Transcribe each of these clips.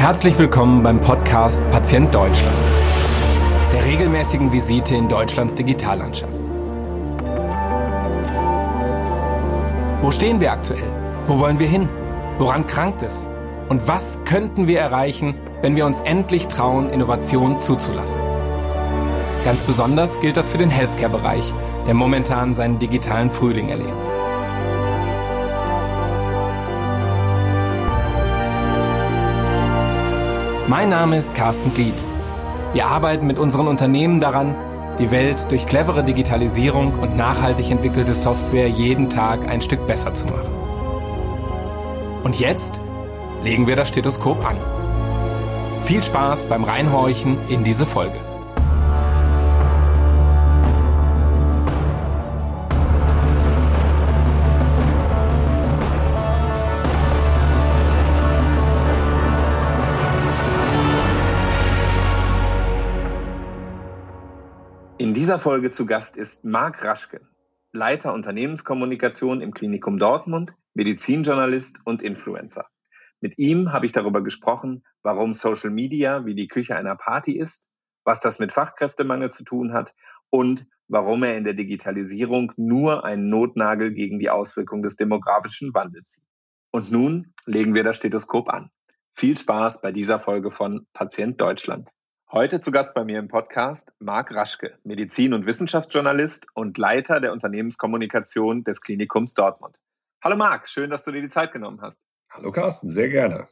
Herzlich willkommen beim Podcast Patient Deutschland, der regelmäßigen Visite in Deutschlands Digitallandschaft. Wo stehen wir aktuell? Wo wollen wir hin? Woran krankt es? Und was könnten wir erreichen, wenn wir uns endlich trauen, Innovation zuzulassen? Ganz besonders gilt das für den Healthcare-Bereich, der momentan seinen digitalen Frühling erlebt. Mein Name ist Carsten Glied. Wir arbeiten mit unseren Unternehmen daran, die Welt durch clevere Digitalisierung und nachhaltig entwickelte Software jeden Tag ein Stück besser zu machen. Und jetzt legen wir das Stethoskop an. Viel Spaß beim Reinhorchen in diese Folge. Dieser Folge zu Gast ist Marc Raschke, Leiter Unternehmenskommunikation im Klinikum Dortmund, Medizinjournalist und Influencer. Mit ihm habe ich darüber gesprochen, warum Social Media wie die Küche einer Party ist, was das mit Fachkräftemangel zu tun hat und warum er in der Digitalisierung nur einen Notnagel gegen die Auswirkungen des demografischen Wandels sieht. Und nun legen wir das Stethoskop an. Viel Spaß bei dieser Folge von Patient Deutschland. Heute zu Gast bei mir im Podcast Marc Raschke, Medizin- und Wissenschaftsjournalist und Leiter der Unternehmenskommunikation des Klinikums Dortmund. Hallo Marc, schön, dass du dir die Zeit genommen hast. Hallo Carsten, sehr gerne.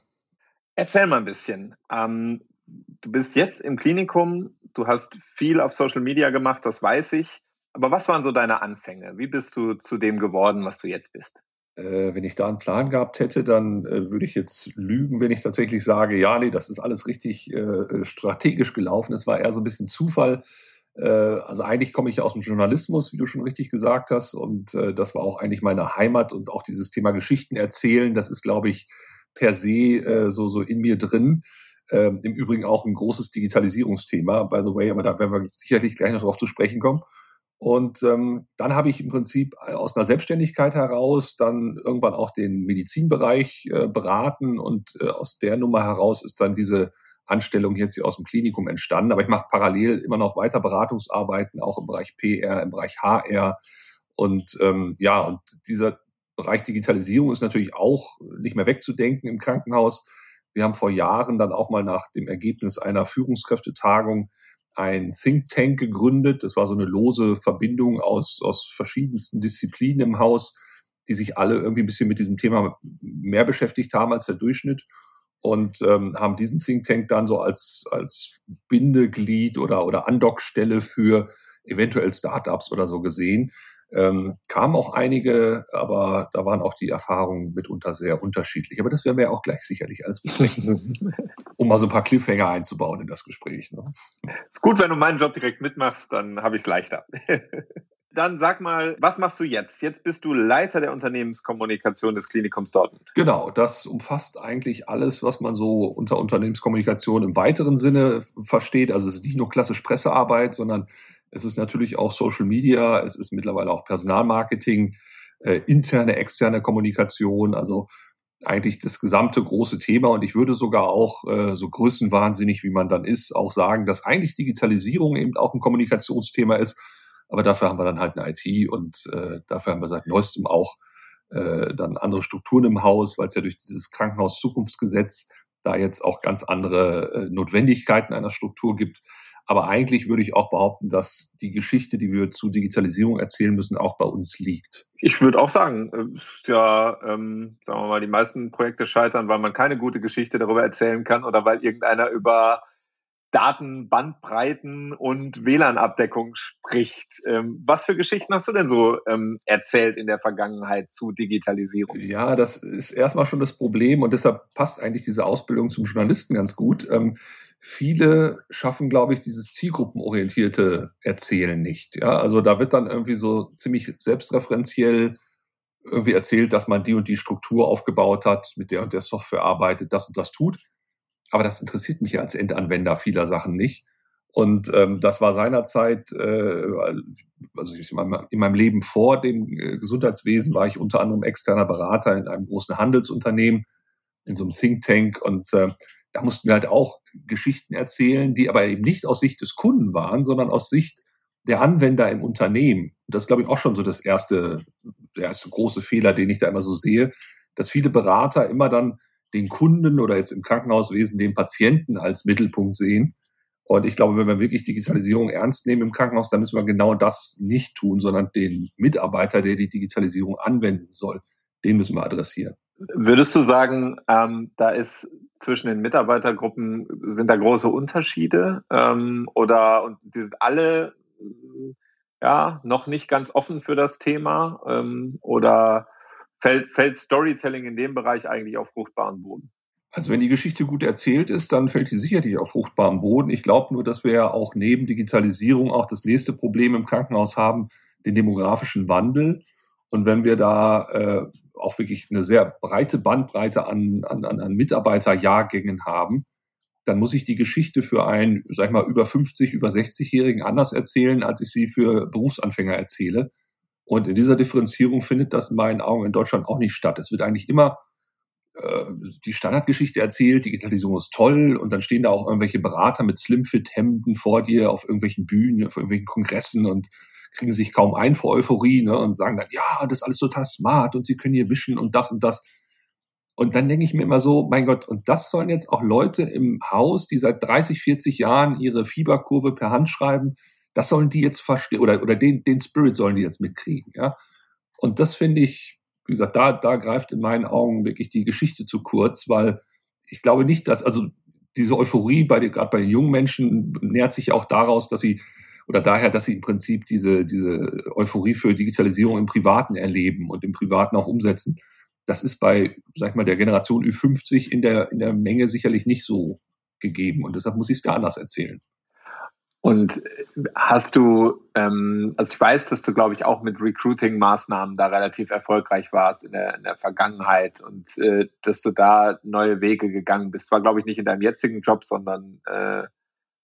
Erzähl mal ein bisschen. Ähm, du bist jetzt im Klinikum, du hast viel auf Social Media gemacht, das weiß ich. Aber was waren so deine Anfänge? Wie bist du zu dem geworden, was du jetzt bist? Äh, wenn ich da einen Plan gehabt hätte, dann äh, würde ich jetzt lügen, wenn ich tatsächlich sage, ja, nee, das ist alles richtig äh, strategisch gelaufen. Es war eher so ein bisschen Zufall. Äh, also eigentlich komme ich aus dem Journalismus, wie du schon richtig gesagt hast, und äh, das war auch eigentlich meine Heimat und auch dieses Thema Geschichten erzählen, das ist, glaube ich, per se äh, so, so in mir drin. Ähm, Im Übrigen auch ein großes Digitalisierungsthema, by the way, aber da werden wir sicherlich gleich noch drauf zu sprechen kommen. Und ähm, dann habe ich im Prinzip aus einer Selbstständigkeit heraus dann irgendwann auch den Medizinbereich äh, beraten und äh, aus der Nummer heraus ist dann diese Anstellung jetzt hier aus dem Klinikum entstanden. Aber ich mache parallel immer noch weiter Beratungsarbeiten, auch im Bereich PR, im Bereich HR. Und ähm, ja, und dieser Bereich Digitalisierung ist natürlich auch nicht mehr wegzudenken im Krankenhaus. Wir haben vor Jahren dann auch mal nach dem Ergebnis einer Führungskräftetagung ein Think Tank gegründet. Das war so eine lose Verbindung aus, aus verschiedensten Disziplinen im Haus, die sich alle irgendwie ein bisschen mit diesem Thema mehr beschäftigt haben als der Durchschnitt und ähm, haben diesen Think Tank dann so als, als Bindeglied oder, oder Andockstelle für eventuell Startups oder so gesehen. Ähm, kamen auch einige, aber da waren auch die Erfahrungen mitunter sehr unterschiedlich. Aber das werden wir ja auch gleich sicherlich alles besprechen, um mal so ein paar Cliffhanger einzubauen in das Gespräch. Ne? Ist gut, wenn du meinen Job direkt mitmachst, dann habe ich es leichter. Dann sag mal, was machst du jetzt? Jetzt bist du Leiter der Unternehmenskommunikation des Klinikums Dortmund. Genau, das umfasst eigentlich alles, was man so unter Unternehmenskommunikation im weiteren Sinne versteht. Also es ist nicht nur klassisch Pressearbeit, sondern es ist natürlich auch Social Media, es ist mittlerweile auch Personalmarketing, äh, interne, externe Kommunikation, also eigentlich das gesamte große Thema. Und ich würde sogar auch, äh, so größenwahnsinnig wie man dann ist, auch sagen, dass eigentlich Digitalisierung eben auch ein Kommunikationsthema ist. Aber dafür haben wir dann halt eine IT und äh, dafür haben wir seit neuestem auch äh, dann andere Strukturen im Haus, weil es ja durch dieses Krankenhaus-Zukunftsgesetz da jetzt auch ganz andere äh, Notwendigkeiten einer Struktur gibt. Aber eigentlich würde ich auch behaupten, dass die Geschichte, die wir zu Digitalisierung erzählen müssen, auch bei uns liegt. Ich würde auch sagen, äh, ja, ähm, sagen wir mal, die meisten Projekte scheitern, weil man keine gute Geschichte darüber erzählen kann oder weil irgendeiner über Datenbandbreiten und WLAN-Abdeckung spricht. Ähm, was für Geschichten hast du denn so ähm, erzählt in der Vergangenheit zu Digitalisierung? Ja, das ist erstmal schon das Problem und deshalb passt eigentlich diese Ausbildung zum Journalisten ganz gut. Viele schaffen, glaube ich, dieses zielgruppenorientierte Erzählen nicht. Ja, also da wird dann irgendwie so ziemlich selbstreferenziell irgendwie erzählt, dass man die und die Struktur aufgebaut hat, mit der und der Software arbeitet, das und das tut. Aber das interessiert mich ja als Endanwender vieler Sachen nicht. Und ähm, das war seinerzeit, äh, also in meinem, in meinem Leben vor dem äh, Gesundheitswesen war ich unter anderem externer Berater in einem großen Handelsunternehmen, in so einem Think Tank. Und äh, da mussten wir halt auch Geschichten erzählen, die aber eben nicht aus Sicht des Kunden waren, sondern aus Sicht der Anwender im Unternehmen. Das ist, glaube ich, auch schon so das erste, der erste große Fehler, den ich da immer so sehe, dass viele Berater immer dann den Kunden oder jetzt im Krankenhauswesen den Patienten als Mittelpunkt sehen. Und ich glaube, wenn wir wirklich Digitalisierung ernst nehmen im Krankenhaus, dann müssen wir genau das nicht tun, sondern den Mitarbeiter, der die Digitalisierung anwenden soll, den müssen wir adressieren. Würdest du sagen, ähm, da ist zwischen den Mitarbeitergruppen sind da große Unterschiede ähm, oder und die sind alle ja noch nicht ganz offen für das Thema ähm, oder fällt, fällt Storytelling in dem Bereich eigentlich auf fruchtbaren Boden? Also wenn die Geschichte gut erzählt ist, dann fällt die sicherlich auf fruchtbaren Boden. Ich glaube nur, dass wir ja auch neben Digitalisierung auch das nächste Problem im Krankenhaus haben, den demografischen Wandel. Und wenn wir da äh, auch wirklich eine sehr breite Bandbreite an, an, an Mitarbeiterjahrgängen haben, dann muss ich die Geschichte für einen, sag ich mal, über 50, über 60-Jährigen anders erzählen, als ich sie für Berufsanfänger erzähle. Und in dieser Differenzierung findet das in meinen Augen in Deutschland auch nicht statt. Es wird eigentlich immer äh, die Standardgeschichte erzählt, Digitalisierung ist toll und dann stehen da auch irgendwelche Berater mit Slimfit-Hemden vor dir auf irgendwelchen Bühnen, auf irgendwelchen Kongressen und kriegen sich kaum ein vor Euphorie ne, und sagen dann, ja, das ist alles total smart und sie können hier wischen und das und das. Und dann denke ich mir immer so, mein Gott, und das sollen jetzt auch Leute im Haus, die seit 30, 40 Jahren ihre Fieberkurve per Hand schreiben, das sollen die jetzt verstehen oder, oder den, den Spirit sollen die jetzt mitkriegen, ja. Und das finde ich, wie gesagt, da, da greift in meinen Augen wirklich die Geschichte zu kurz, weil ich glaube nicht, dass, also diese Euphorie bei den, gerade bei den jungen Menschen nährt sich auch daraus, dass sie oder daher, dass sie im Prinzip diese, diese Euphorie für Digitalisierung im Privaten erleben und im Privaten auch umsetzen. Das ist bei, sag ich mal, der Generation Ü50 in der, in der Menge sicherlich nicht so gegeben. Und deshalb muss ich es da anders erzählen. Und hast du, ähm, also ich weiß, dass du, glaube ich, auch mit Recruiting-Maßnahmen da relativ erfolgreich warst in der, in der Vergangenheit und äh, dass du da neue Wege gegangen bist. War, glaube ich, nicht in deinem jetzigen Job, sondern, äh,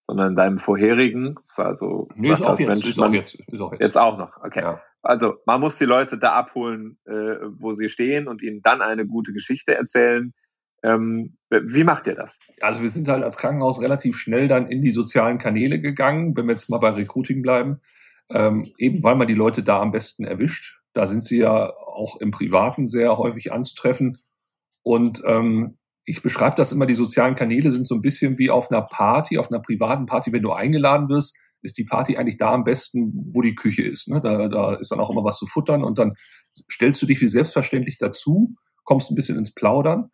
sondern in deinem vorherigen. Also nee, ist auch, jetzt, ist, auch jetzt, ist auch jetzt. Jetzt auch noch, okay. Ja. Also man muss die Leute da abholen, äh, wo sie stehen und ihnen dann eine gute Geschichte erzählen ähm, wie macht ihr das? Also wir sind halt als Krankenhaus relativ schnell dann in die sozialen Kanäle gegangen, wenn wir jetzt mal bei Recruiting bleiben, ähm, eben weil man die Leute da am besten erwischt. Da sind sie ja auch im Privaten sehr häufig anzutreffen. Und ähm, ich beschreibe das immer, die sozialen Kanäle sind so ein bisschen wie auf einer Party, auf einer privaten Party, wenn du eingeladen wirst, ist die Party eigentlich da am besten, wo die Küche ist. Ne? Da, da ist dann auch immer was zu futtern und dann stellst du dich wie selbstverständlich dazu, kommst ein bisschen ins Plaudern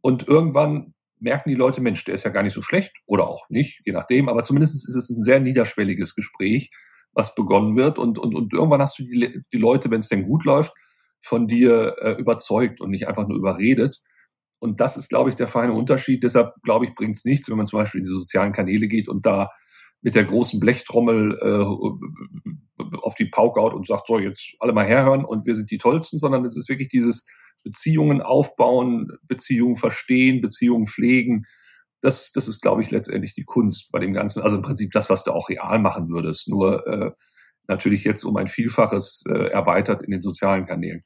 und irgendwann merken die Leute, Mensch, der ist ja gar nicht so schlecht oder auch nicht, je nachdem. Aber zumindest ist es ein sehr niederschwelliges Gespräch, was begonnen wird. Und, und, und irgendwann hast du die, die Leute, wenn es denn gut läuft, von dir äh, überzeugt und nicht einfach nur überredet. Und das ist, glaube ich, der feine Unterschied. Deshalb, glaube ich, bringt es nichts, wenn man zum Beispiel in die sozialen Kanäle geht und da mit der großen Blechtrommel äh, auf die Pauke haut und sagt, so, jetzt alle mal herhören und wir sind die Tollsten, sondern es ist wirklich dieses Beziehungen aufbauen, Beziehungen verstehen, Beziehungen pflegen. Das, das ist, glaube ich, letztendlich die Kunst bei dem Ganzen. Also im Prinzip das, was du auch real machen würdest, nur äh, natürlich jetzt um ein Vielfaches äh, erweitert in den sozialen Kanälen.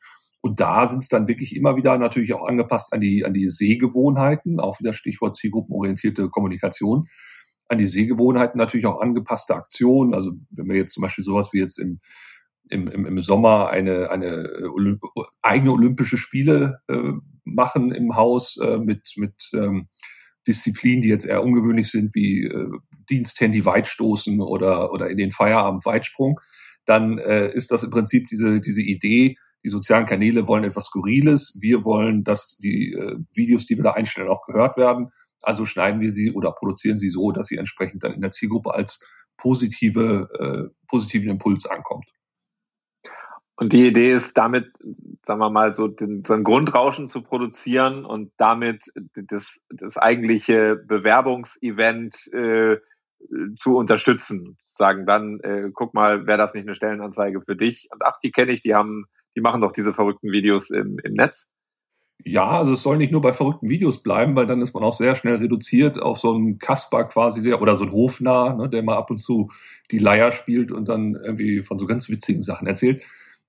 Und da sind es dann wirklich immer wieder natürlich auch angepasst an die, an die Sehgewohnheiten, auch wieder Stichwort zielgruppenorientierte Kommunikation, an die Sehgewohnheiten natürlich auch angepasste Aktionen. Also wenn wir jetzt zum Beispiel sowas wie jetzt im im, im, Sommer eine, eine äh, Olymp eigene Olympische Spiele äh, machen im Haus äh, mit, mit ähm, Disziplinen, die jetzt eher ungewöhnlich sind, wie äh, Diensthandy Weitstoßen oder, oder in den Feierabend Weitsprung, dann äh, ist das im Prinzip diese, diese Idee, die sozialen Kanäle wollen etwas Skurriles, wir wollen, dass die äh, Videos, die wir da einstellen, auch gehört werden. Also schneiden wir sie oder produzieren sie so, dass sie entsprechend dann in der Zielgruppe als positive, äh, positiven Impuls ankommt. Und die Idee ist damit, sagen wir mal, so, den, so ein Grundrauschen zu produzieren und damit das, das eigentliche Bewerbungsevent äh, zu unterstützen. Sagen dann, äh, guck mal, wäre das nicht eine Stellenanzeige für dich? Und ach, die kenne ich, die haben, die machen doch diese verrückten Videos im, im Netz. Ja, also es soll nicht nur bei verrückten Videos bleiben, weil dann ist man auch sehr schnell reduziert auf so einen Kasper quasi, der, oder so ein Hofnarr, ne, der mal ab und zu die Leier spielt und dann irgendwie von so ganz witzigen Sachen erzählt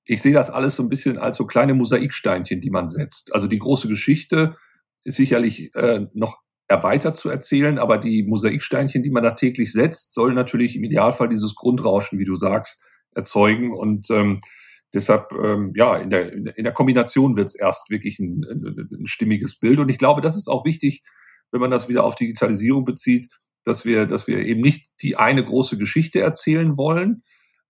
ich sehe das alles so ein bisschen als so kleine Mosaiksteinchen, die man setzt. Also die große Geschichte ist sicherlich äh, noch erweitert zu erzählen, aber die Mosaiksteinchen, die man da täglich setzt, sollen natürlich im Idealfall dieses Grundrauschen, wie du sagst, erzeugen. Und ähm, deshalb, ähm, ja, in der, in der Kombination wird es erst wirklich ein, ein, ein stimmiges Bild. Und ich glaube, das ist auch wichtig, wenn man das wieder auf Digitalisierung bezieht, dass wir, dass wir eben nicht die eine große Geschichte erzählen wollen.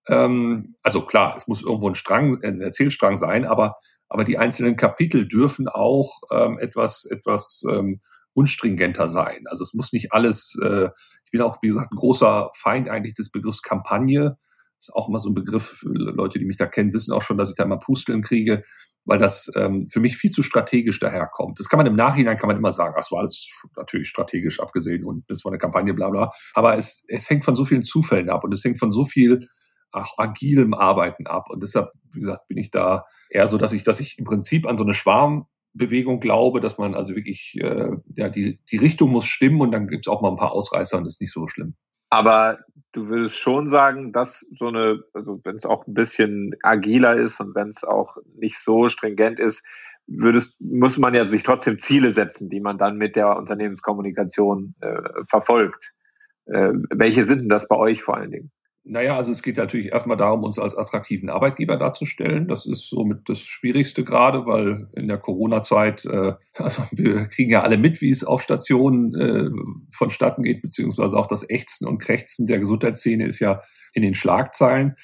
Ähm, also klar, es muss irgendwo ein Strang, ein Erzählstrang sein, aber, aber die einzelnen Kapitel dürfen auch ähm, etwas, etwas ähm, unstringenter sein. Also es muss nicht alles, äh, ich bin auch, wie gesagt, ein großer Feind eigentlich des Begriffs Kampagne. Ist auch immer so ein Begriff, Leute, die mich da kennen, wissen auch schon, dass ich da immer Pusteln kriege, weil das ähm, für mich viel zu strategisch daherkommt. Das kann man im Nachhinein, kann man immer sagen, das war alles natürlich strategisch abgesehen und das war eine Kampagne, bla bla. Aber es, es hängt von so vielen Zufällen ab und es hängt von so viel auch agilem Arbeiten ab. Und deshalb, wie gesagt, bin ich da eher so, dass ich, dass ich im Prinzip an so eine Schwarm, Bewegung glaube, dass man also wirklich, äh, ja, die, die Richtung muss stimmen und dann gibt es auch mal ein paar Ausreißer und das ist nicht so schlimm. Aber du würdest schon sagen, dass so eine, also wenn es auch ein bisschen agiler ist und wenn es auch nicht so stringent ist, würdest, muss man ja sich trotzdem Ziele setzen, die man dann mit der Unternehmenskommunikation äh, verfolgt. Äh, welche sind denn das bei euch vor allen Dingen? Naja, also es geht natürlich erstmal darum, uns als attraktiven Arbeitgeber darzustellen. Das ist somit das Schwierigste gerade, weil in der Corona-Zeit, äh, also wir kriegen ja alle mit, wie es auf Stationen äh, vonstatten geht, beziehungsweise auch das Ächzen und Krächzen der Gesundheitsszene ist ja in den Schlagzeilen.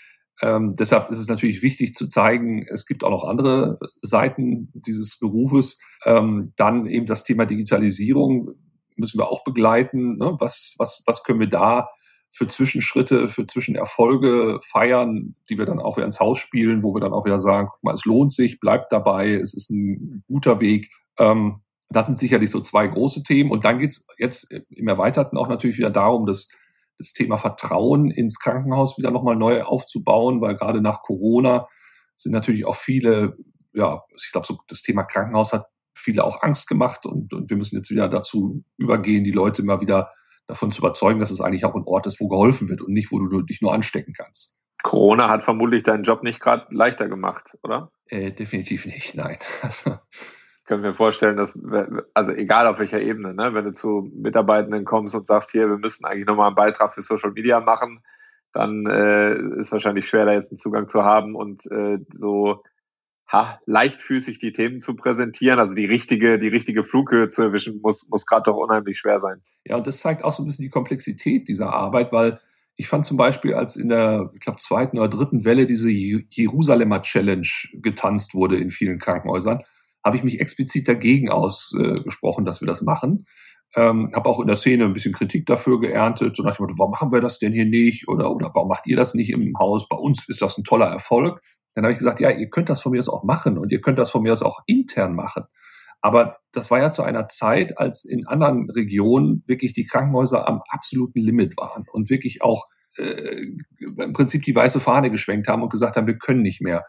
Ähm, deshalb ist es natürlich wichtig zu zeigen, es gibt auch noch andere Seiten dieses Berufes. Ähm, dann eben das Thema Digitalisierung müssen wir auch begleiten. Ne? Was, was, was können wir da für Zwischenschritte, für Zwischenerfolge feiern, die wir dann auch wieder ins Haus spielen, wo wir dann auch wieder sagen, guck mal, es lohnt sich, bleibt dabei, es ist ein guter Weg. Ähm, das sind sicherlich so zwei große Themen. Und dann geht's jetzt im Erweiterten auch natürlich wieder darum, das, das Thema Vertrauen ins Krankenhaus wieder nochmal neu aufzubauen, weil gerade nach Corona sind natürlich auch viele, ja, ich glaube, so das Thema Krankenhaus hat viele auch Angst gemacht und, und wir müssen jetzt wieder dazu übergehen, die Leute immer wieder davon zu überzeugen, dass es eigentlich auch ein Ort ist, wo geholfen wird und nicht, wo du dich nur anstecken kannst. Corona hat vermutlich deinen Job nicht gerade leichter gemacht, oder? Äh, definitiv nicht, nein. ich kann mir vorstellen, dass, also egal auf welcher Ebene, ne, wenn du zu Mitarbeitenden kommst und sagst, hier, wir müssen eigentlich nochmal einen Beitrag für Social Media machen, dann äh, ist wahrscheinlich schwer, da jetzt einen Zugang zu haben und äh, so ha, leichtfüßig die Themen zu präsentieren, also die richtige, die richtige Flughöhe zu erwischen, muss, muss gerade doch unheimlich schwer sein. Ja, und das zeigt auch so ein bisschen die Komplexität dieser Arbeit, weil ich fand zum Beispiel, als in der, ich glaube, zweiten oder dritten Welle diese Jerusalemer Challenge getanzt wurde in vielen Krankenhäusern, habe ich mich explizit dagegen ausgesprochen, dass wir das machen. Ähm, habe auch in der Szene ein bisschen Kritik dafür geerntet, so nach dem Motto, warum machen wir das denn hier nicht? Oder, oder warum macht ihr das nicht im Haus? Bei uns ist das ein toller Erfolg. Dann habe ich gesagt, ja, ihr könnt das von mir aus auch machen und ihr könnt das von mir aus auch intern machen. Aber das war ja zu einer Zeit, als in anderen Regionen wirklich die Krankenhäuser am absoluten Limit waren und wirklich auch äh, im Prinzip die weiße Fahne geschwenkt haben und gesagt haben, wir können nicht mehr.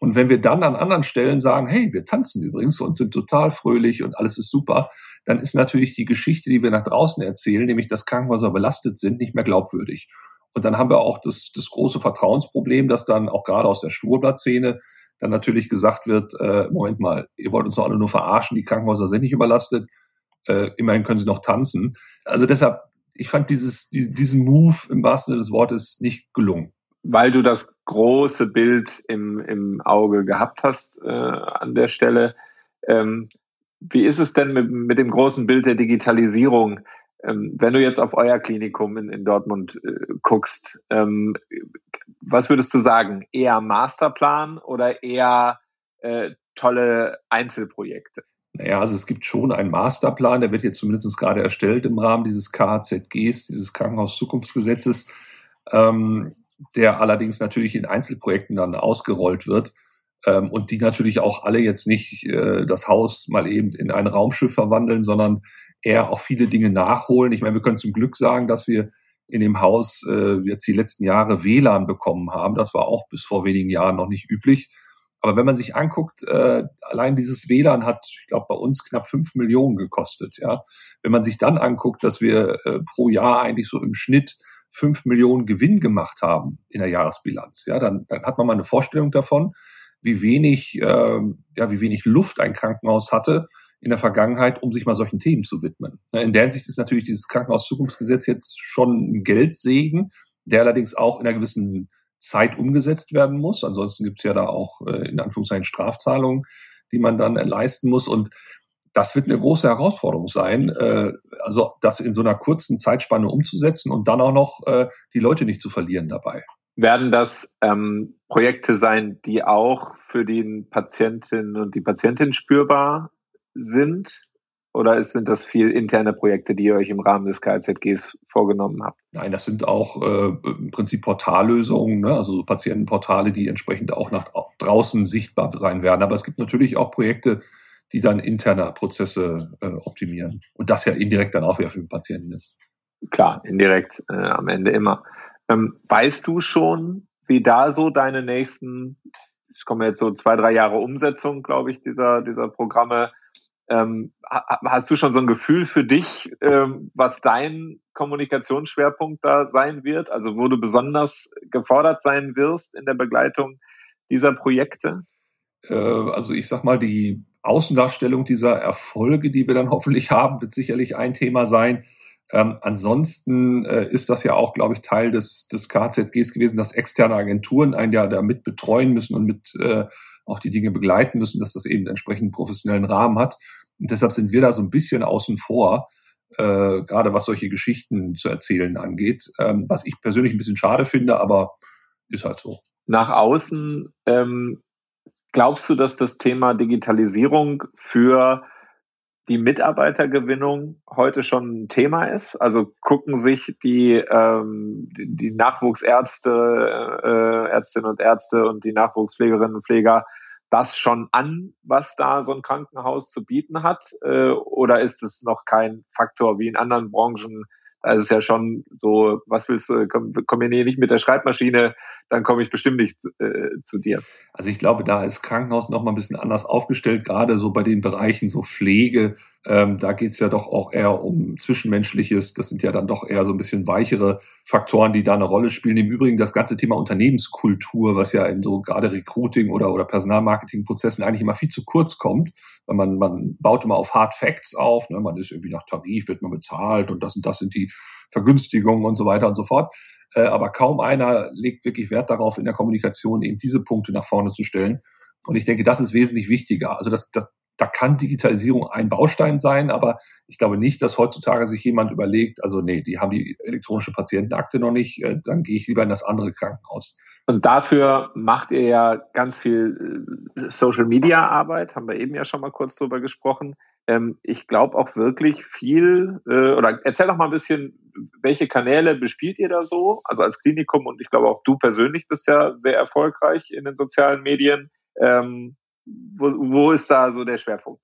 Und wenn wir dann an anderen Stellen sagen, hey, wir tanzen übrigens und sind total fröhlich und alles ist super, dann ist natürlich die Geschichte, die wir nach draußen erzählen, nämlich dass Krankenhäuser belastet sind, nicht mehr glaubwürdig. Und dann haben wir auch das, das große Vertrauensproblem, dass dann auch gerade aus der Schwurbler-Szene dann natürlich gesagt wird, äh, Moment mal, ihr wollt uns doch alle nur verarschen, die Krankenhäuser sind nicht überlastet, äh, immerhin können sie noch tanzen. Also deshalb, ich fand dieses, diesen Move im wahrsten Sinne des Wortes nicht gelungen. Weil du das große Bild im, im Auge gehabt hast äh, an der Stelle. Ähm, wie ist es denn mit, mit dem großen Bild der Digitalisierung? Ähm, wenn du jetzt auf euer Klinikum in, in Dortmund äh, guckst, ähm, was würdest du sagen? Eher Masterplan oder eher äh, tolle Einzelprojekte? Naja, also es gibt schon einen Masterplan, der wird jetzt zumindest gerade erstellt im Rahmen dieses KHZGs, dieses Krankenhauszukunftsgesetzes, ähm, der allerdings natürlich in Einzelprojekten dann ausgerollt wird ähm, und die natürlich auch alle jetzt nicht äh, das Haus mal eben in ein Raumschiff verwandeln, sondern eher auch viele Dinge nachholen. Ich meine, wir können zum Glück sagen, dass wir in dem Haus äh, jetzt die letzten Jahre WLAN bekommen haben. Das war auch bis vor wenigen Jahren noch nicht üblich. Aber wenn man sich anguckt, äh, allein dieses WLAN hat, ich glaube, bei uns knapp fünf Millionen gekostet. Ja, wenn man sich dann anguckt, dass wir äh, pro Jahr eigentlich so im Schnitt fünf Millionen Gewinn gemacht haben in der Jahresbilanz, ja, dann, dann hat man mal eine Vorstellung davon, wie wenig, äh, ja, wie wenig Luft ein Krankenhaus hatte, in der Vergangenheit, um sich mal solchen Themen zu widmen. In der Hinsicht ist natürlich dieses Krankenhauszukunftsgesetz jetzt schon ein Geldsegen, der allerdings auch in einer gewissen Zeit umgesetzt werden muss. Ansonsten gibt es ja da auch äh, in Anführungszeichen Strafzahlungen, die man dann leisten muss. Und das wird eine große Herausforderung sein, äh, also das in so einer kurzen Zeitspanne umzusetzen und dann auch noch äh, die Leute nicht zu verlieren dabei. Werden das ähm, Projekte sein, die auch für den Patientinnen und die Patientin spürbar sind? Oder sind das viel interne Projekte, die ihr euch im Rahmen des KZGs vorgenommen habt? Nein, das sind auch äh, im Prinzip Portallösungen, ne? also so Patientenportale, die entsprechend auch nach draußen sichtbar sein werden. Aber es gibt natürlich auch Projekte, die dann interne Prozesse äh, optimieren. Und das ja indirekt dann auch wieder für den Patienten ist. Klar, indirekt äh, am Ende immer. Ähm, weißt du schon, wie da so deine nächsten, ich komme jetzt so zwei, drei Jahre Umsetzung, glaube ich, dieser, dieser Programme, ähm, hast du schon so ein Gefühl für dich, ähm, was dein Kommunikationsschwerpunkt da sein wird? Also wo du besonders gefordert sein wirst in der Begleitung dieser Projekte? Äh, also ich sag mal, die Außendarstellung dieser Erfolge, die wir dann hoffentlich haben, wird sicherlich ein Thema sein. Ähm, ansonsten äh, ist das ja auch, glaube ich, Teil des, des KZGs gewesen, dass externe Agenturen einen ja damit betreuen müssen und mit äh, auch die Dinge begleiten müssen, dass das eben entsprechend professionellen Rahmen hat. Und deshalb sind wir da so ein bisschen außen vor, äh, gerade was solche Geschichten zu erzählen angeht, ähm, was ich persönlich ein bisschen schade finde, aber ist halt so. Nach außen ähm, glaubst du, dass das Thema Digitalisierung für die Mitarbeitergewinnung heute schon ein Thema ist? Also gucken sich die, ähm, die, Nachwuchsärzte, äh, Ärztinnen und Ärzte und die Nachwuchspflegerinnen und Pfleger das schon an, was da so ein Krankenhaus zu bieten hat? Äh, oder ist es noch kein Faktor wie in anderen Branchen, da ist es ja schon so, was willst du, komm, mir nicht mit der Schreibmaschine, dann komme ich bestimmt nicht äh, zu dir. Also ich glaube, da ist Krankenhaus noch mal ein bisschen anders aufgestellt, gerade so bei den Bereichen so Pflege. Ähm, da geht's ja doch auch eher um Zwischenmenschliches. Das sind ja dann doch eher so ein bisschen weichere Faktoren, die da eine Rolle spielen. Im Übrigen das ganze Thema Unternehmenskultur, was ja in so gerade Recruiting oder, oder Personalmarketingprozessen eigentlich immer viel zu kurz kommt. Weil man, man baut immer auf Hard Facts auf. Ne? Man ist irgendwie nach Tarif, wird man bezahlt und das und das sind die Vergünstigungen und so weiter und so fort. Äh, aber kaum einer legt wirklich Wert darauf, in der Kommunikation eben diese Punkte nach vorne zu stellen. Und ich denke, das ist wesentlich wichtiger. Also das, das, da kann Digitalisierung ein Baustein sein, aber ich glaube nicht, dass heutzutage sich jemand überlegt, also nee, die haben die elektronische Patientenakte noch nicht, äh, dann gehe ich lieber in das andere Krankenhaus. Und dafür macht ihr ja ganz viel äh, Social Media Arbeit, haben wir eben ja schon mal kurz drüber gesprochen. Ähm, ich glaube auch wirklich viel, äh, oder erzähl doch mal ein bisschen, welche Kanäle bespielt ihr da so? Also als Klinikum und ich glaube auch du persönlich bist ja sehr erfolgreich in den sozialen Medien. Ähm, wo, wo ist da so der Schwerpunkt?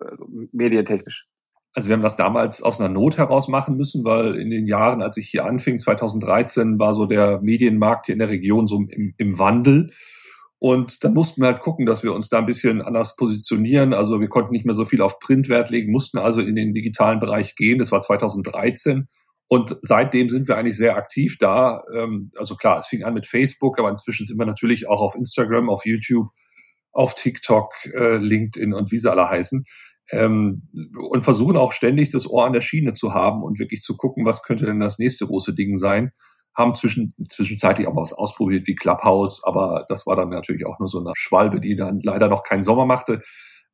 Also medientechnisch. Also wir haben das damals aus einer Not heraus machen müssen, weil in den Jahren, als ich hier anfing, 2013, war so der Medienmarkt hier in der Region so im, im Wandel. Und dann mussten wir halt gucken, dass wir uns da ein bisschen anders positionieren. Also wir konnten nicht mehr so viel auf Printwert legen, mussten also in den digitalen Bereich gehen. Das war 2013. Und seitdem sind wir eigentlich sehr aktiv da. Ähm, also klar, es fing an mit Facebook, aber inzwischen sind wir natürlich auch auf Instagram, auf YouTube, auf TikTok, äh, LinkedIn und wie sie alle heißen. Ähm, und versuchen auch ständig das Ohr an der Schiene zu haben und wirklich zu gucken, was könnte denn das nächste große Ding sein haben zwischen, zwischenzeitlich auch mal was ausprobiert wie Clubhouse, aber das war dann natürlich auch nur so eine Schwalbe, die dann leider noch keinen Sommer machte.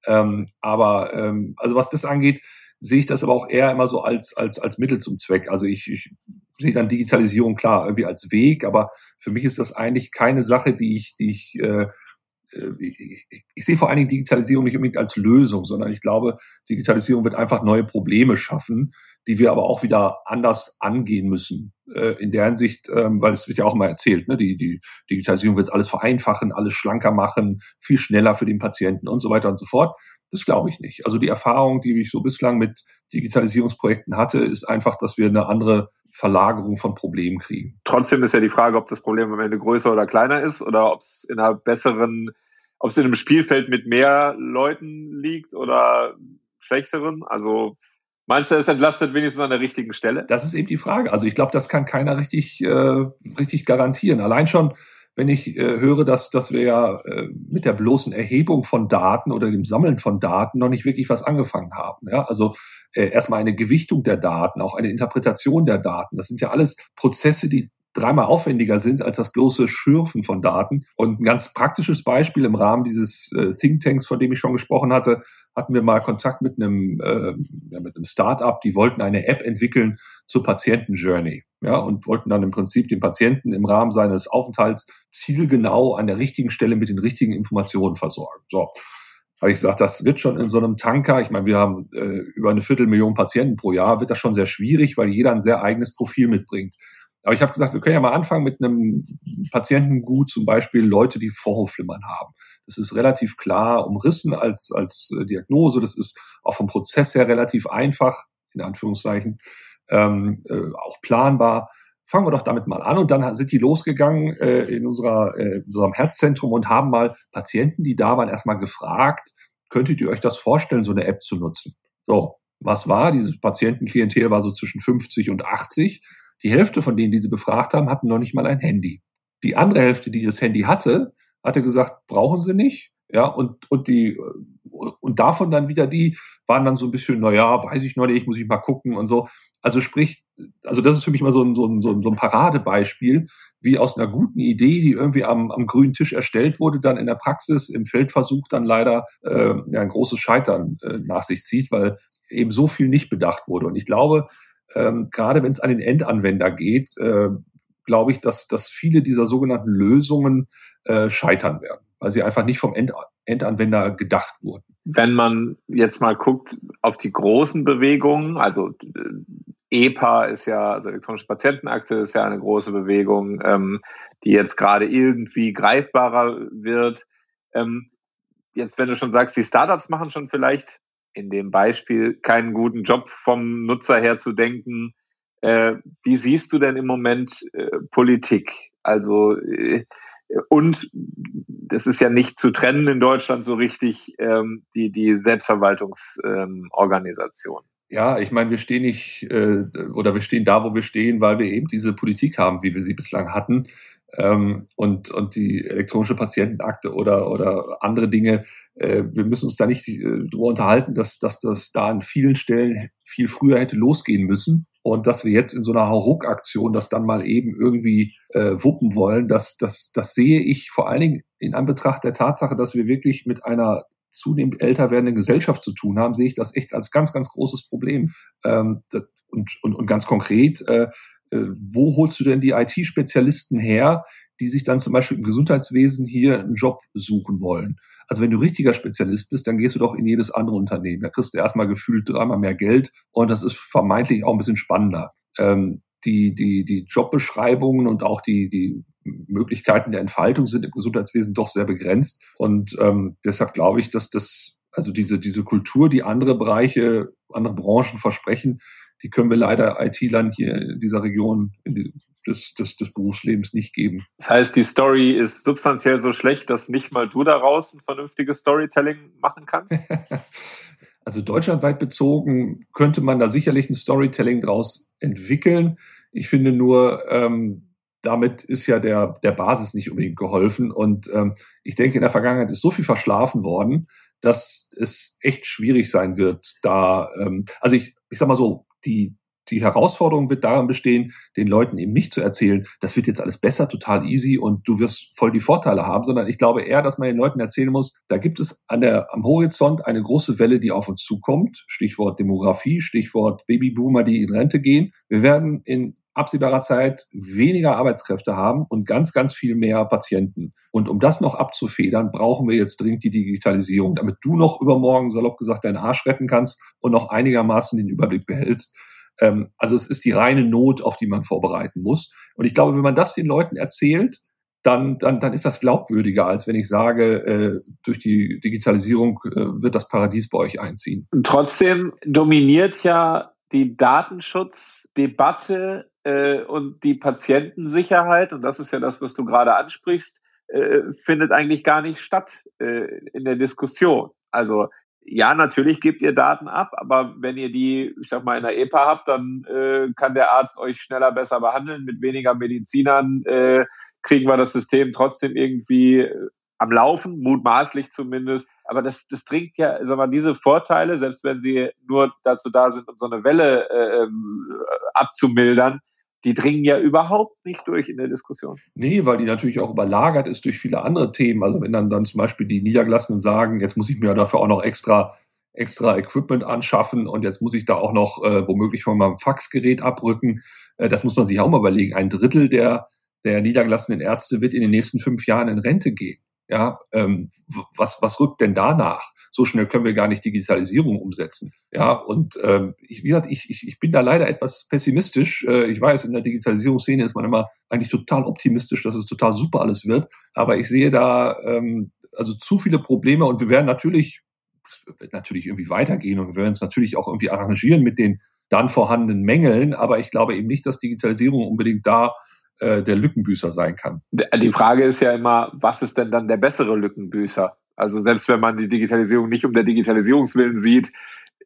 Ähm, aber ähm, also was das angeht, sehe ich das aber auch eher immer so als, als, als Mittel zum Zweck. Also ich, ich sehe dann Digitalisierung klar irgendwie als Weg, aber für mich ist das eigentlich keine Sache, die ich, die ich äh, äh, ich, sehe vor allen Dingen Digitalisierung nicht unbedingt als Lösung, sondern ich glaube, Digitalisierung wird einfach neue Probleme schaffen, die wir aber auch wieder anders angehen müssen. Äh, in der Hinsicht, ähm, weil es wird ja auch immer erzählt, ne, die, die Digitalisierung wird alles vereinfachen, alles schlanker machen, viel schneller für den Patienten und so weiter und so fort. Das glaube ich nicht. Also die Erfahrung, die ich so bislang mit Digitalisierungsprojekten hatte, ist einfach, dass wir eine andere Verlagerung von Problemen kriegen. Trotzdem ist ja die Frage, ob das Problem am Ende größer oder kleiner ist oder ob es in einer besseren, ob es in einem Spielfeld mit mehr Leuten liegt oder schlechteren. Also Meinst du, es entlastet wenigstens an der richtigen Stelle? Das ist eben die Frage. Also ich glaube, das kann keiner richtig, äh, richtig garantieren. Allein schon, wenn ich äh, höre, dass, dass wir ja äh, mit der bloßen Erhebung von Daten oder dem Sammeln von Daten noch nicht wirklich was angefangen haben. Ja? Also äh, erstmal eine Gewichtung der Daten, auch eine Interpretation der Daten. Das sind ja alles Prozesse, die dreimal aufwendiger sind als das bloße Schürfen von Daten. Und ein ganz praktisches Beispiel im Rahmen dieses äh, Thinktanks, von dem ich schon gesprochen hatte, hatten wir mal Kontakt mit einem, äh, ja, mit einem Start-up, die wollten eine App entwickeln zur Patientenjourney. Ja, und wollten dann im Prinzip den Patienten im Rahmen seines Aufenthalts zielgenau an der richtigen Stelle mit den richtigen Informationen versorgen. So. Habe ich gesagt, das wird schon in so einem Tanker, ich meine, wir haben äh, über eine Viertelmillion Patienten pro Jahr, wird das schon sehr schwierig, weil jeder ein sehr eigenes Profil mitbringt. Aber ich habe gesagt, wir können ja mal anfangen mit einem Patientengut, zum Beispiel Leute, die Vorhofflimmern haben. Das ist relativ klar umrissen als, als äh, Diagnose. Das ist auch vom Prozess her relativ einfach, in Anführungszeichen, ähm, äh, auch planbar. Fangen wir doch damit mal an. Und dann sind die losgegangen äh, in, unserer, äh, in unserem Herzzentrum und haben mal Patienten, die da waren, erstmal gefragt, könntet ihr euch das vorstellen, so eine App zu nutzen? So, was war? Dieses Patientenklientel war so zwischen 50 und 80. Die Hälfte von denen, die sie befragt haben, hatten noch nicht mal ein Handy. Die andere Hälfte, die das Handy hatte, hatte gesagt, brauchen sie nicht. Ja, und, und die, und davon dann wieder die waren dann so ein bisschen, na ja, weiß ich noch nicht, muss ich mal gucken und so. Also sprich, also das ist für mich mal so ein, so ein, so ein Paradebeispiel, wie aus einer guten Idee, die irgendwie am, am grünen Tisch erstellt wurde, dann in der Praxis im Feldversuch dann leider äh, ja, ein großes Scheitern äh, nach sich zieht, weil eben so viel nicht bedacht wurde. Und ich glaube, ähm, gerade wenn es an den Endanwender geht, äh, glaube ich, dass, dass viele dieser sogenannten Lösungen äh, scheitern werden, weil sie einfach nicht vom End Endanwender gedacht wurden. Wenn man jetzt mal guckt auf die großen Bewegungen, also äh, EPA ist ja, also elektronische Patientenakte ist ja eine große Bewegung, ähm, die jetzt gerade irgendwie greifbarer wird. Ähm, jetzt, wenn du schon sagst, die Startups machen schon vielleicht in dem Beispiel keinen guten Job vom Nutzer her zu denken. Äh, wie siehst du denn im Moment äh, Politik? Also äh, und das ist ja nicht zu trennen in Deutschland so richtig ähm, die die Selbstverwaltungsorganisation. Ähm, ja, ich meine, wir stehen nicht äh, oder wir stehen da, wo wir stehen, weil wir eben diese Politik haben, wie wir sie bislang hatten ähm, und, und die elektronische Patientenakte oder, oder andere Dinge. Äh, wir müssen uns da nicht äh, drüber unterhalten, dass, dass das da an vielen Stellen viel früher hätte losgehen müssen. Und dass wir jetzt in so einer Hauruck-Aktion das dann mal eben irgendwie äh, wuppen wollen, das, das, das sehe ich vor allen Dingen in Anbetracht der Tatsache, dass wir wirklich mit einer zunehmend älter werdenden Gesellschaft zu tun haben, sehe ich das echt als ganz, ganz großes Problem. Ähm, und, und, und ganz konkret, äh, wo holst du denn die IT-Spezialisten her, die sich dann zum Beispiel im Gesundheitswesen hier einen Job suchen wollen? Also wenn du richtiger Spezialist bist, dann gehst du doch in jedes andere Unternehmen. Da kriegst du erstmal gefühlt dreimal mehr Geld und das ist vermeintlich auch ein bisschen spannender. Ähm, die, die, die Jobbeschreibungen und auch die, die Möglichkeiten der Entfaltung sind im Gesundheitswesen doch sehr begrenzt. Und ähm, deshalb glaube ich, dass das, also diese, diese Kultur, die andere Bereiche, andere Branchen versprechen, die können wir leider IT-Land hier in dieser Region des, des, des Berufslebens nicht geben. Das heißt, die Story ist substanziell so schlecht, dass nicht mal du daraus ein vernünftiges Storytelling machen kannst? also deutschlandweit bezogen könnte man da sicherlich ein Storytelling draus entwickeln. Ich finde nur, ähm, damit ist ja der, der Basis nicht unbedingt geholfen. Und ähm, ich denke, in der Vergangenheit ist so viel verschlafen worden, dass es echt schwierig sein wird, da, ähm, also ich, ich sag mal so, die, die Herausforderung wird daran bestehen, den Leuten eben nicht zu erzählen, das wird jetzt alles besser, total easy und du wirst voll die Vorteile haben, sondern ich glaube eher, dass man den Leuten erzählen muss, da gibt es an der, am Horizont eine große Welle, die auf uns zukommt. Stichwort Demografie, Stichwort Babyboomer, die in Rente gehen. Wir werden in absehbarer Zeit weniger Arbeitskräfte haben und ganz, ganz viel mehr Patienten. Und um das noch abzufedern, brauchen wir jetzt dringend die Digitalisierung, damit du noch übermorgen, salopp gesagt, deinen Arsch retten kannst und noch einigermaßen den Überblick behältst. Ähm, also es ist die reine Not, auf die man vorbereiten muss. Und ich glaube, wenn man das den Leuten erzählt, dann, dann, dann ist das glaubwürdiger, als wenn ich sage, äh, durch die Digitalisierung äh, wird das Paradies bei euch einziehen. Trotzdem dominiert ja die Datenschutzdebatte äh, und die Patientensicherheit, und das ist ja das, was du gerade ansprichst, äh, findet eigentlich gar nicht statt äh, in der Diskussion. Also ja, natürlich gebt ihr Daten ab, aber wenn ihr die, ich sag mal, in der EPA habt, dann äh, kann der Arzt euch schneller, besser behandeln mit weniger Medizinern, äh, kriegen wir das System trotzdem irgendwie äh, am Laufen, mutmaßlich zumindest. Aber das, das dringt ja, sag mal, diese Vorteile, selbst wenn sie nur dazu da sind, um so eine Welle äh, ähm, abzumildern, die dringen ja überhaupt nicht durch in der Diskussion. Nee, weil die natürlich auch überlagert ist durch viele andere Themen. Also wenn dann, dann zum Beispiel die Niedergelassenen sagen, jetzt muss ich mir dafür auch noch extra extra Equipment anschaffen und jetzt muss ich da auch noch äh, womöglich von meinem Faxgerät abrücken. Äh, das muss man sich auch mal überlegen. Ein Drittel der, der niedergelassenen Ärzte wird in den nächsten fünf Jahren in Rente gehen. Ja, ähm, was, was rückt denn danach? So schnell können wir gar nicht Digitalisierung umsetzen. Ja, und ähm, ich, wie gesagt, ich, ich, ich bin da leider etwas pessimistisch. Äh, ich weiß, in der Digitalisierungsszene ist man immer eigentlich total optimistisch, dass es total super alles wird. Aber ich sehe da ähm, also zu viele Probleme und wir werden natürlich, wird natürlich irgendwie weitergehen und wir werden es natürlich auch irgendwie arrangieren mit den dann vorhandenen Mängeln. Aber ich glaube eben nicht, dass Digitalisierung unbedingt da äh, der Lückenbüßer sein kann. Die Frage ist ja immer, was ist denn dann der bessere Lückenbüßer? Also selbst wenn man die Digitalisierung nicht um der Digitalisierungswillen sieht,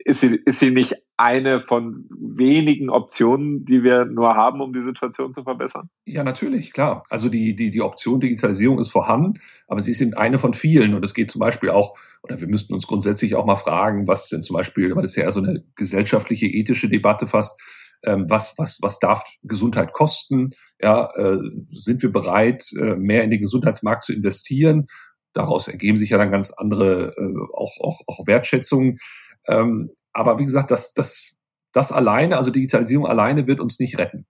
ist sie, ist sie nicht eine von wenigen Optionen, die wir nur haben, um die Situation zu verbessern? Ja, natürlich, klar. Also die, die, die Option Digitalisierung ist vorhanden, aber sie ist eben eine von vielen. Und es geht zum Beispiel auch, oder wir müssten uns grundsätzlich auch mal fragen, was denn zum Beispiel, weil ist ja so eine gesellschaftliche, ethische Debatte fast, ähm, was, was, was darf Gesundheit kosten? Ja, äh, sind wir bereit, äh, mehr in den Gesundheitsmarkt zu investieren? Daraus ergeben sich ja dann ganz andere äh, auch, auch, auch Wertschätzungen. Ähm, aber wie gesagt, das, das, das alleine, also Digitalisierung alleine wird uns nicht retten.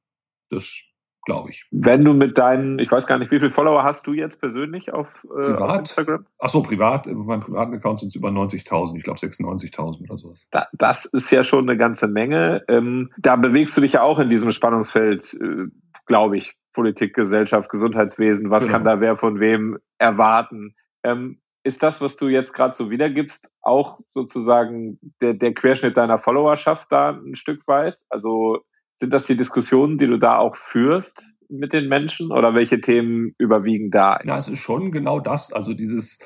Das glaube ich. Wenn du mit deinen, ich weiß gar nicht, wie viele Follower hast du jetzt persönlich auf, äh, auf Instagram? Ach so, privat. Auf meinem privaten Account sind es über 90.000, ich glaube 96.000 oder sowas. Da, das ist ja schon eine ganze Menge. Ähm, da bewegst du dich ja auch in diesem Spannungsfeld, äh, glaube ich. Politik, Gesellschaft, Gesundheitswesen, was genau. kann da wer von wem erwarten? Ähm, ist das, was du jetzt gerade so wiedergibst, auch sozusagen der, der Querschnitt deiner Followerschaft da ein Stück weit? Also sind das die Diskussionen, die du da auch führst mit den Menschen oder welche Themen überwiegen da? Na, es ist schon genau das. Also dieses,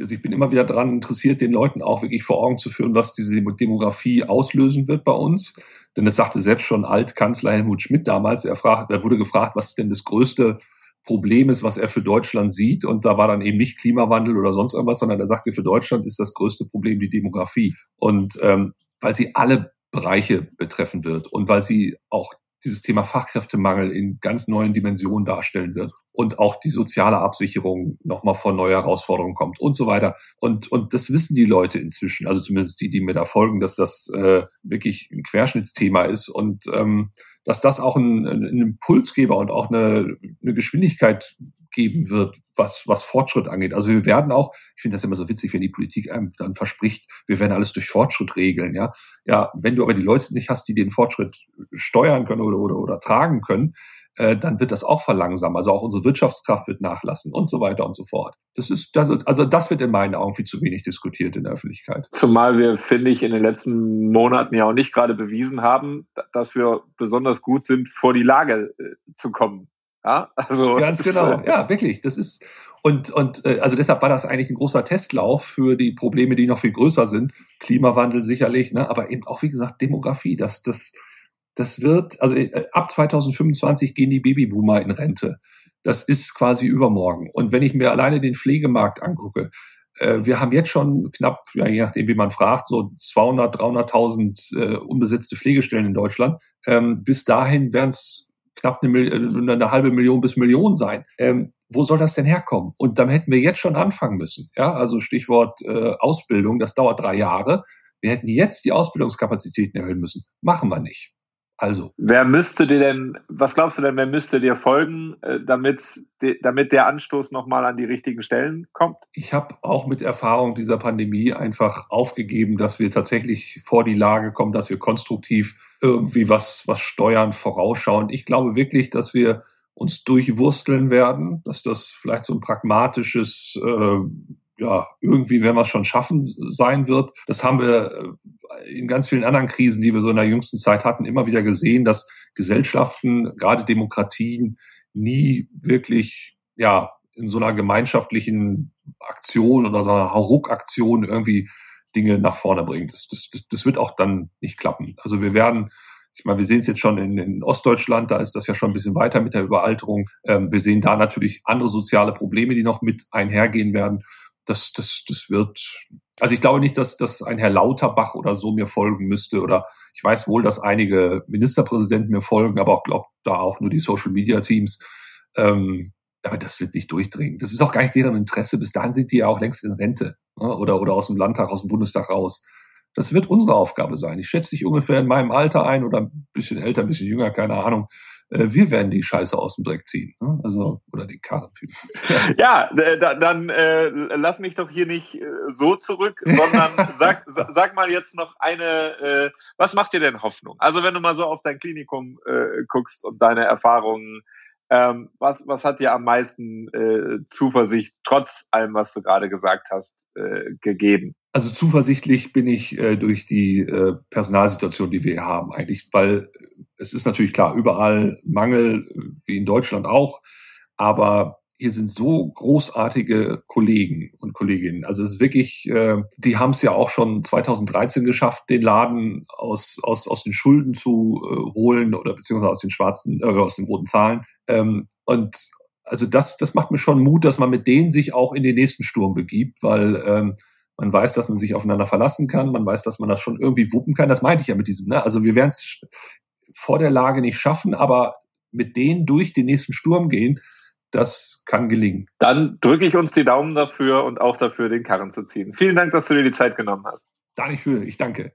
also ich bin immer wieder daran interessiert, den Leuten auch wirklich vor Augen zu führen, was diese Demografie auslösen wird bei uns. Denn das sagte selbst schon Altkanzler Helmut Schmidt damals. Er, fragt, er wurde gefragt, was denn das größte Problem ist, was er für Deutschland sieht. Und da war dann eben nicht Klimawandel oder sonst irgendwas, sondern er sagte, für Deutschland ist das größte Problem die Demografie. Und ähm, weil sie alle Bereiche betreffen wird und weil sie auch dieses Thema Fachkräftemangel in ganz neuen Dimensionen darstellen wird und auch die soziale Absicherung nochmal vor neue Herausforderungen kommt und so weiter. Und, und das wissen die Leute inzwischen, also zumindest die, die mir da folgen, dass das äh, wirklich ein Querschnittsthema ist und ähm, dass das auch ein, ein Impulsgeber und auch eine, eine Geschwindigkeit geben wird, was, was Fortschritt angeht. Also wir werden auch, ich finde das immer so witzig, wenn die Politik einem dann verspricht, wir werden alles durch Fortschritt regeln, ja. Ja, wenn du aber die Leute nicht hast, die den Fortschritt steuern können oder, oder, oder tragen können, äh, dann wird das auch verlangsamen. Also auch unsere Wirtschaftskraft wird nachlassen und so weiter und so fort. Das ist, das, also das wird in meinen Augen viel zu wenig diskutiert in der Öffentlichkeit. Zumal wir, finde ich, in den letzten Monaten ja auch nicht gerade bewiesen haben, dass wir besonders gut sind, vor die Lage äh, zu kommen. Ja, also ganz genau. Ja, wirklich. Das ist und und äh, also deshalb war das eigentlich ein großer Testlauf für die Probleme, die noch viel größer sind. Klimawandel sicherlich, ne, aber eben auch wie gesagt Demografie. Das das das wird also äh, ab 2025 gehen die Babyboomer in Rente. Das ist quasi übermorgen. Und wenn ich mir alleine den Pflegemarkt angucke, äh, wir haben jetzt schon knapp, ja, je nachdem, wie man fragt, so 200, 300.000 äh, unbesetzte Pflegestellen in Deutschland. Ähm, bis dahin werden es knapp eine, äh, eine, halbe Million bis Million sein. Ähm, wo soll das denn herkommen? Und dann hätten wir jetzt schon anfangen müssen. Ja, also Stichwort äh, Ausbildung, das dauert drei Jahre. Wir hätten jetzt die Ausbildungskapazitäten erhöhen müssen. Machen wir nicht. Also. Wer müsste dir denn, was glaubst du denn, wer müsste dir folgen, äh, damit, damit der Anstoß nochmal an die richtigen Stellen kommt? Ich habe auch mit Erfahrung dieser Pandemie einfach aufgegeben, dass wir tatsächlich vor die Lage kommen, dass wir konstruktiv irgendwie was, was steuern, vorausschauen. Ich glaube wirklich, dass wir uns durchwursteln werden, dass das vielleicht so ein pragmatisches äh, ja, irgendwie werden wir es schon schaffen sein wird. Das haben wir äh, in ganz vielen anderen Krisen, die wir so in der jüngsten Zeit hatten, immer wieder gesehen, dass Gesellschaften, gerade Demokratien, nie wirklich, ja, in so einer gemeinschaftlichen Aktion oder so einer Hauruck-Aktion irgendwie Dinge nach vorne bringen. Das, das, das wird auch dann nicht klappen. Also wir werden Ich meine, wir sehen es jetzt schon in, in Ostdeutschland, da ist das ja schon ein bisschen weiter mit der Überalterung. Ähm, wir sehen da natürlich andere soziale Probleme, die noch mit einhergehen werden. Das, das, das wird, also ich glaube nicht, dass, dass ein Herr Lauterbach oder so mir folgen müsste. Oder ich weiß wohl, dass einige Ministerpräsidenten mir folgen, aber auch glaube da auch nur die Social Media Teams. Ähm, aber das wird nicht durchdringen. Das ist auch gar nicht deren Interesse. Bis dahin sind die ja auch längst in Rente ne? oder, oder aus dem Landtag, aus dem Bundestag raus. Das wird unsere Aufgabe sein. Ich schätze dich ungefähr in meinem Alter ein oder ein bisschen älter, ein bisschen jünger, keine Ahnung. Äh, wir werden die Scheiße aus dem Dreck ziehen. Ne? Also, oder den Karren. ja, dann äh, lass mich doch hier nicht äh, so zurück, sondern sag, sag mal jetzt noch eine, äh, was macht dir denn Hoffnung? Also wenn du mal so auf dein Klinikum äh, guckst und deine Erfahrungen ähm, was, was hat dir am meisten äh, Zuversicht, trotz allem, was du gerade gesagt hast, äh, gegeben? Also zuversichtlich bin ich äh, durch die äh, Personalsituation, die wir hier haben, eigentlich, weil es ist natürlich klar, überall Mangel, wie in Deutschland auch, aber hier sind so großartige Kollegen und Kolleginnen. Also es ist wirklich, äh, die haben es ja auch schon 2013 geschafft, den Laden aus, aus, aus den Schulden zu äh, holen oder beziehungsweise aus den schwarzen, äh, aus den roten Zahlen. Ähm, und also das, das macht mir schon Mut, dass man mit denen sich auch in den nächsten Sturm begibt, weil ähm, man weiß, dass man sich aufeinander verlassen kann, man weiß, dass man das schon irgendwie wuppen kann. Das meinte ich ja mit diesem. Ne? Also wir werden es vor der Lage nicht schaffen, aber mit denen durch den nächsten Sturm gehen, das kann gelingen. Dann drücke ich uns die Daumen dafür und auch dafür, den Karren zu ziehen. Vielen Dank, dass du dir die Zeit genommen hast. Da nicht für, ich danke.